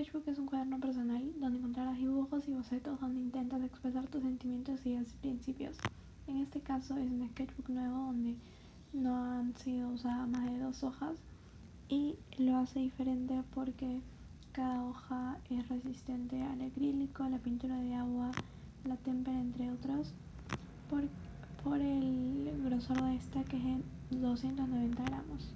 sketchbook es un cuaderno personal donde encontrarás dibujos y bocetos donde intentas expresar tus sentimientos, y principios. En este caso es un sketchbook nuevo donde no han sido usadas más de dos hojas y lo hace diferente porque cada hoja es resistente al acrílico, a la pintura de agua, la témpera, entre otros, por, por el grosor de esta que es en 290 gramos.